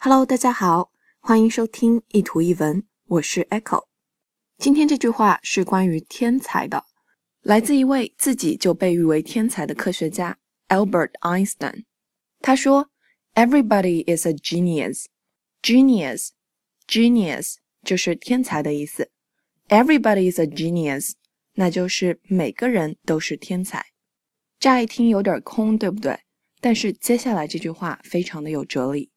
Hello，大家好，欢迎收听一图一文，我是 Echo。今天这句话是关于天才的，来自一位自己就被誉为天才的科学家 Albert Einstein。他说：“Everybody is a genius. Genius, genius 就是天才的意思。Everybody is a genius，那就是每个人都是天才。乍一听有点空，对不对？但是接下来这句话非常的有哲理。”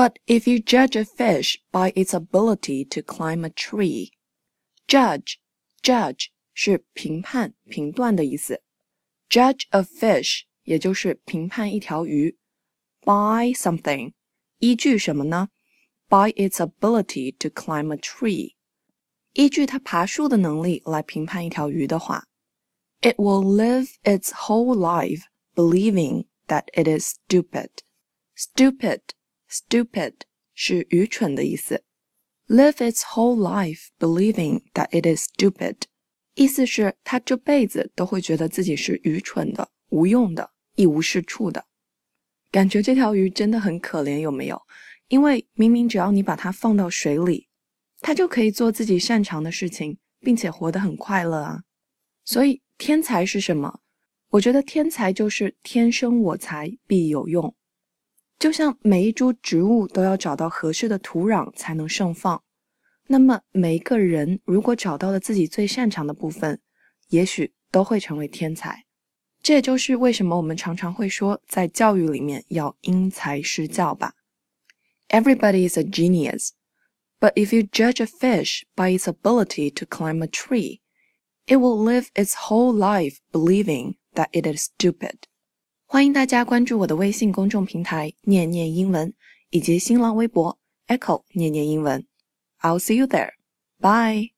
But if you judge a fish by its ability to climb a tree, judge judge 是评判、评断的意思。Judge a fish 也就是评判一条鱼。By something 依据什么呢？By its ability to climb a tree，依据它爬树的能力来评判一条鱼的话，it will live its whole life believing that it is stupid. Stupid Stupid 是愚蠢的意思。Live its whole life believing that it is stupid，意思是他这辈子都会觉得自己是愚蠢的、无用的、一无是处的。感觉这条鱼真的很可怜，有没有？因为明明只要你把它放到水里，它就可以做自己擅长的事情，并且活得很快乐啊。所以天才是什么？我觉得天才就是天生我材必有用。就像每一株植物都要找到合适的土壤才能盛放，那么每一个人如果找到了自己最擅长的部分，也许都会成为天才。这也就是为什么我们常常会说，在教育里面要因材施教吧。Everybody is a genius, but if you judge a fish by its ability to climb a tree, it will live its whole life believing that it is stupid. 欢迎大家关注我的微信公众平台“念念英文”以及新浪微博 “Echo 念念英文”。I'll see you there. Bye.